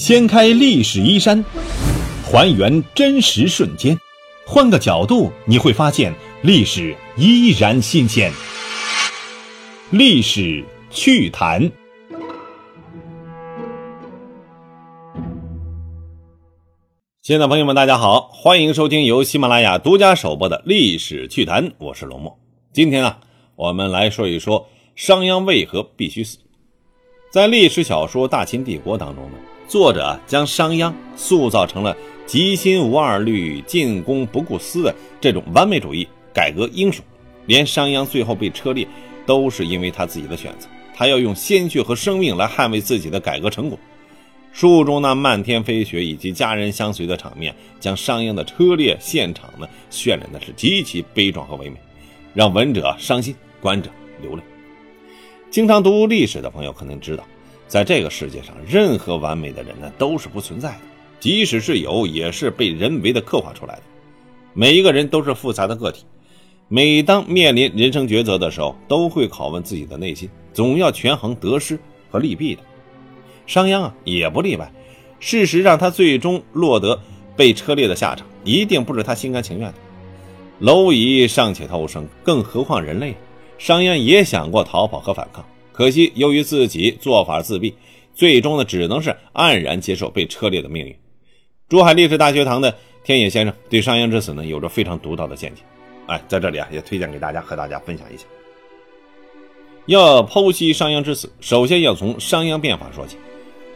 掀开历史衣衫，还原真实瞬间，换个角度你会发现历史依然新鲜。历史趣谈。亲爱的朋友们，大家好，欢迎收听由喜马拉雅独家首播的《历史趣谈》，我是龙墨。今天啊，我们来说一说商鞅为何必须死。在历史小说《大秦帝国》当中呢。作者将商鞅塑造成了极心无二虑、进攻不顾私的这种完美主义改革英雄。连商鞅最后被车裂，都是因为他自己的选择。他要用鲜血和生命来捍卫自己的改革成果。书中那漫天飞雪以及家人相随的场面，将商鞅的车裂现场呢渲染的是极其悲壮和唯美，让闻者伤心，观者流泪。经常读历史的朋友可能知道。在这个世界上，任何完美的人呢都是不存在的，即使是有，也是被人为的刻画出来的。每一个人都是复杂的个体，每当面临人生抉择的时候，都会拷问自己的内心，总要权衡得失和利弊的。商鞅啊，也不例外。事实让他最终落得被车裂的下场，一定不是他心甘情愿的。蝼蚁尚且偷生，更何况人类？商鞅也想过逃跑和反抗。可惜，由于自己做法自毙，最终呢，只能是黯然接受被车裂的命运。珠海历史大学堂的天野先生对商鞅之死呢，有着非常独到的见解。哎，在这里啊，也推荐给大家，和大家分享一下。要剖析商鞅之死，首先要从商鞅变法说起。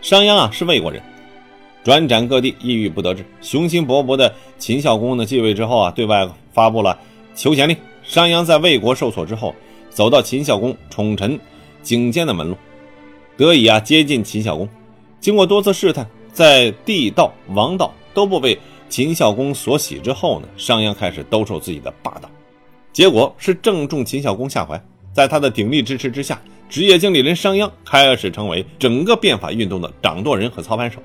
商鞅啊，是魏国人，转战各地，抑郁不得志。雄心勃勃的秦孝公呢，继位之后啊，对外发布了求贤令。商鞅在魏国受挫之后，走到秦孝公宠臣。颈肩的门路，得以啊接近秦孝公。经过多次试探，在地道、王道都不被秦孝公所喜之后呢，商鞅开始兜售自己的霸道。结果是正中秦孝公下怀，在他的鼎力支持之下，职业经理人商鞅开始成为整个变法运动的掌舵人和操盘手。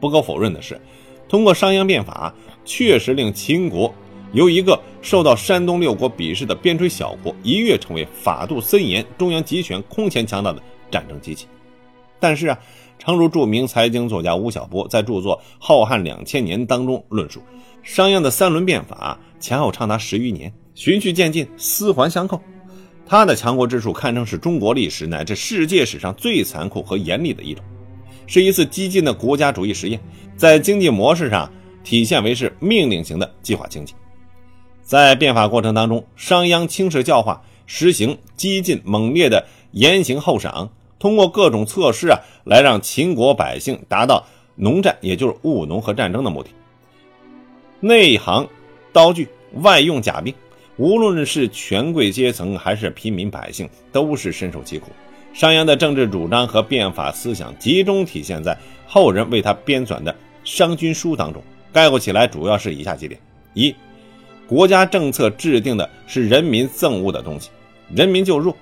不可否认的是，通过商鞅变法，确实令秦国。由一个受到山东六国鄙视的边陲小国，一跃成为法度森严、中央集权、空前强大的战争机器。但是啊，诚如著名财经作家吴晓波在著作《浩瀚两千年》当中论述，商鞅的三轮变法前后长达十余年，循序渐进，丝环相扣。他的强国之术堪称是中国历史乃至世界史上最残酷和严厉的一种，是一次激进的国家主义实验，在经济模式上体现为是命令型的计划经济。在变法过程当中，商鞅轻视教化，实行激进猛烈的严刑厚赏，通过各种措施啊，来让秦国百姓达到农战，也就是务农和战争的目的。内行刀具，外用甲兵，无论是权贵阶层还是平民百姓，都是深受其苦。商鞅的政治主张和变法思想集中体现在后人为他编纂的《商君书》当中，概括起来主要是以下几点：一。国家政策制定的是人民憎恶的东西，人民就弱；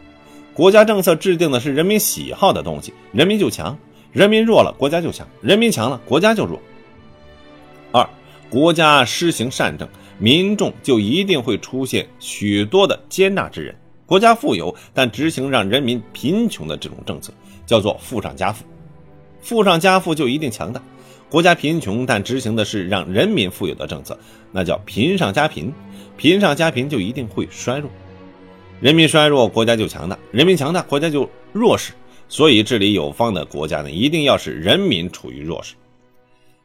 国家政策制定的是人民喜好的东西，人民就强。人民弱了，国家就强；人民强了，国家就弱。二，国家施行善政，民众就一定会出现许多的接纳之人。国家富有，但执行让人民贫穷的这种政策，叫做富上加富；富上加富就一定强大。国家贫穷，但执行的是让人民富有的政策，那叫贫上加贫；贫上加贫就一定会衰弱。人民衰弱，国家就强大；人民强大，国家就弱势。所以，治理有方的国家呢，一定要使人民处于弱势。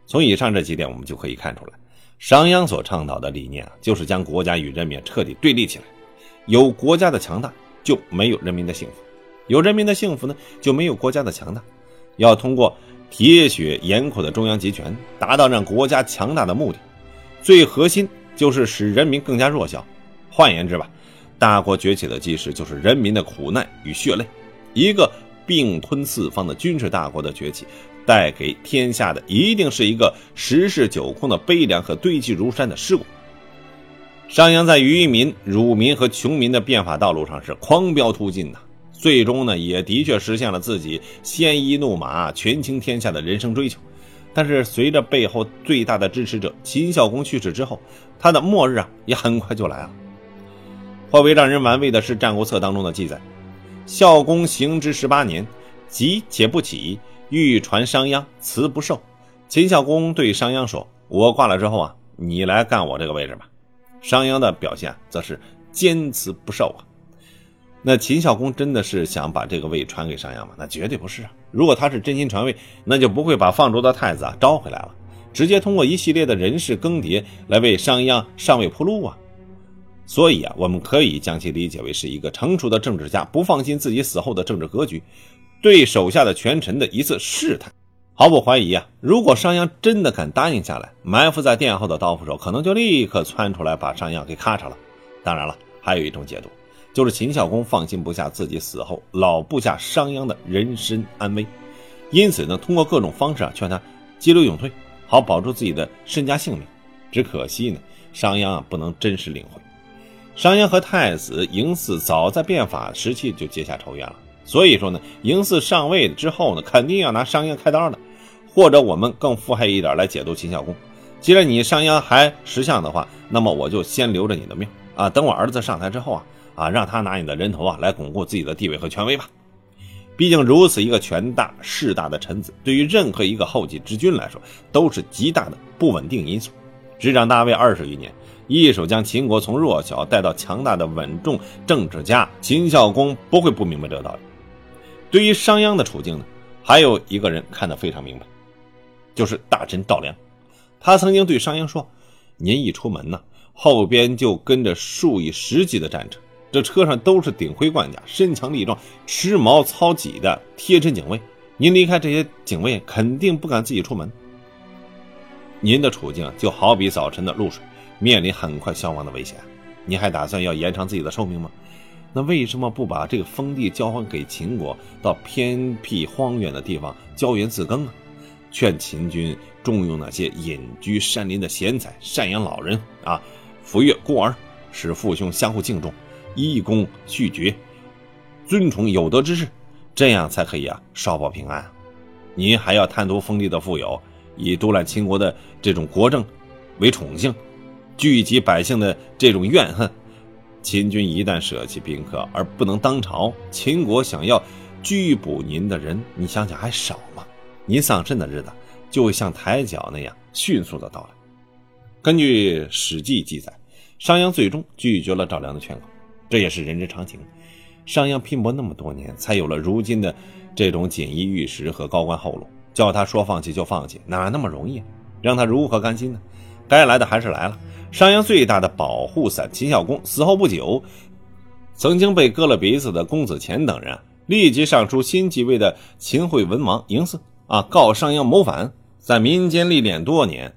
从以上这几点，我们就可以看出来，商鞅所倡导的理念啊，就是将国家与人民彻底对立起来。有国家的强大，就没有人民的幸福；有人民的幸福呢，就没有国家的强大。要通过。铁血严酷的中央集权，达到让国家强大的目的，最核心就是使人民更加弱小。换言之吧，大国崛起的基石就是人民的苦难与血泪。一个并吞四方的军事大国的崛起，带给天下的一定是一个十室九空的悲凉和堆积如山的尸骨。商鞅在愚民、辱民和穷民的变法道路上是狂飙突进呐。最终呢，也的确实现了自己鲜衣怒马、权倾天下的人生追求。但是，随着背后最大的支持者秦孝公去世之后，他的末日啊，也很快就来了。颇为让人玩味的是《战国策》当中的记载：孝公行之十八年，急且不起，欲传商鞅，辞不受。秦孝公对商鞅说：“我挂了之后啊，你来干我这个位置吧。”商鞅的表现则是坚持不受啊。那秦孝公真的是想把这个位传给商鞅吗？那绝对不是啊！如果他是真心传位，那就不会把放逐的太子啊招回来了，直接通过一系列的人事更迭来为商鞅上位铺路啊。所以啊，我们可以将其理解为是一个成熟的政治家不放心自己死后的政治格局，对手下的权臣的一次试探。毫不怀疑啊，如果商鞅真的肯答应下来，埋伏在殿后的刀斧手可能就立刻窜出来把商鞅给咔嚓了。当然了，还有一种解读，就是秦孝公放心不下自己死后老部下商鞅的人身安危，因此呢，通过各种方式啊劝他急流勇退，好保住自己的身家性命。只可惜呢，商鞅啊不能真实领会。商鞅和太子嬴驷早在变法时期就结下仇怨了，所以说呢，嬴驷上位之后呢，肯定要拿商鞅开刀的。或者我们更腹黑一点来解读秦孝公，既然你商鞅还识相的话，那么我就先留着你的命啊，等我儿子上台之后啊，啊让他拿你的人头啊来巩固自己的地位和权威吧。毕竟如此一个权大势大的臣子，对于任何一个后继之君来说，都是极大的不稳定因素。执掌大位二十余年。一手将秦国从弱小带到强大的稳重政治家秦孝公不会不明白这个道理。对于商鞅的处境呢，还有一个人看得非常明白，就是大臣赵良。他曾经对商鞅说：“您一出门呢，后边就跟着数以十计的战车，这车上都是顶盔贯甲、身强力壮、持矛操戟的贴身警卫。您离开这些警卫，肯定不敢自己出门。您的处境就好比早晨的露水。”面临很快消亡的危险，你还打算要延长自己的寿命吗？那为什么不把这个封地交还给秦国，到偏僻荒远的地方郊园自耕呢？劝秦军重用那些隐居山林的贤才，赡养老人啊，抚育孤儿，使父兄相互敬重，以功续爵，尊崇有德之士，这样才可以啊，少保平安。您还要贪图封地的富有，以独揽秦国的这种国政为宠幸。聚集百姓的这种怨恨，秦军一旦舍弃宾客而不能当朝，秦国想要拘捕您的人，你想想还少吗？您丧身的日子就会像抬脚那样迅速的到来。根据《史记》记载，商鞅最终拒绝了赵良的劝告，这也是人之常情。商鞅拼搏那么多年，才有了如今的这种锦衣玉食和高官厚禄，叫他说放弃就放弃，哪那么容易？让他如何甘心呢？该来的还是来了。商鞅最大的保护伞秦孝公死后不久，曾经被割了鼻子的公子虔等人立即上书新继位的秦惠文王嬴驷啊，告商鞅谋反。在民间历练多年、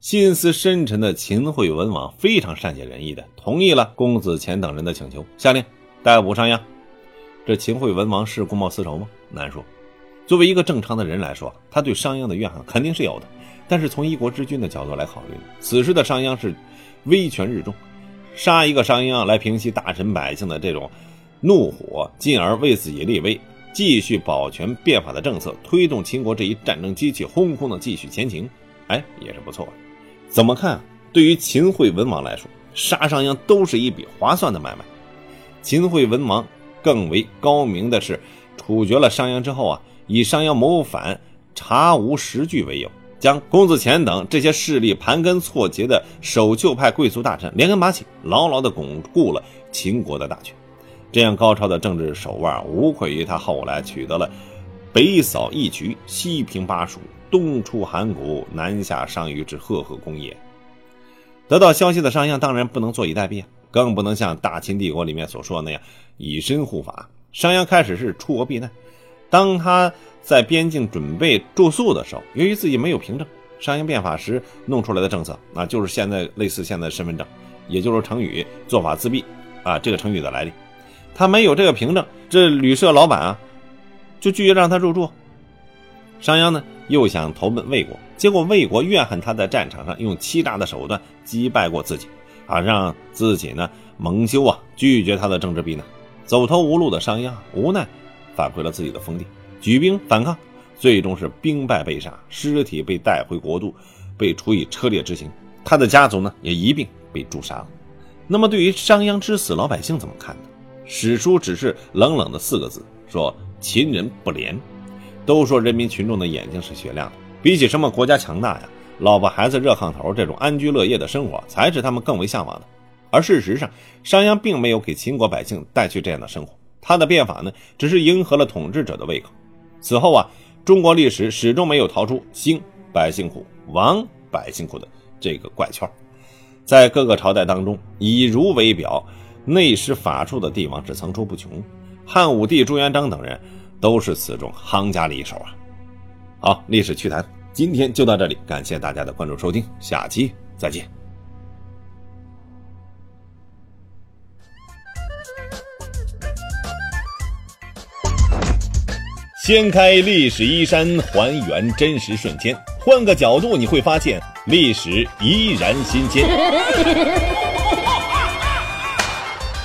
心思深沉的秦惠文王非常善解人意的同意了公子虔等人的请求，下令逮捕商鞅。这秦惠文王是公报私仇吗？难说。作为一个正常的人来说，他对商鞅的怨恨肯定是有的。但是从一国之君的角度来考虑，此时的商鞅是。威权日重，杀一个商鞅来平息大臣百姓的这种怒火，进而为自己立威，继续保全变法的政策，推动秦国这一战争机器轰轰的继续前行，哎，也是不错的。怎么看？对于秦惠文王来说，杀商鞅都是一笔划算的买卖。秦惠文王更为高明的是，处决了商鞅之后啊，以商鞅谋反查无实据为由。将公子虔等这些势力盘根错节的守旧派贵族大臣连根拔起，牢牢地巩固了秦国的大权。这样高超的政治手腕，无愧于他后来取得了北扫义渠、西平巴蜀、东出函谷、南下商於之赫赫功业。得到消息的商鞅当然不能坐以待毙，更不能像大秦帝国里面所说的那样以身护法。商鞅开始是出国避难，当他。在边境准备住宿的时候，由于自己没有凭证，商鞅变法时弄出来的政策，那就是现在类似现在身份证，也就是成语“做法自毙”啊，这个成语的来历。他没有这个凭证，这旅社老板啊，就拒绝让他入住。商鞅呢，又想投奔魏国，结果魏国怨恨他在战场上用欺诈的手段击败过自己，啊，让自己呢蒙羞啊，拒绝他的政治避难。走投无路的商鞅无奈返回了自己的封地。举兵反抗，最终是兵败被杀，尸体被带回国都，被处以车裂之刑。他的家族呢，也一并被诛杀了。那么，对于商鞅之死，老百姓怎么看呢？史书只是冷冷的四个字，说秦人不廉。都说人民群众的眼睛是雪亮的，比起什么国家强大呀，老婆孩子热炕头这种安居乐业的生活，才是他们更为向往的。而事实上，商鞅并没有给秦国百姓带去这样的生活，他的变法呢，只是迎合了统治者的胃口。此后啊，中国历史始终没有逃出“兴百姓苦，亡百姓苦”的这个怪圈。在各个朝代当中，以儒为表、内施法术的帝王是层出不穷，汉武帝朱元璋等人都是此中行家里手啊。好，历史趣谈，今天就到这里，感谢大家的关注收听，下期再见。掀开历史衣衫，还原真实瞬间，换个角度你会发现历史依然新鲜。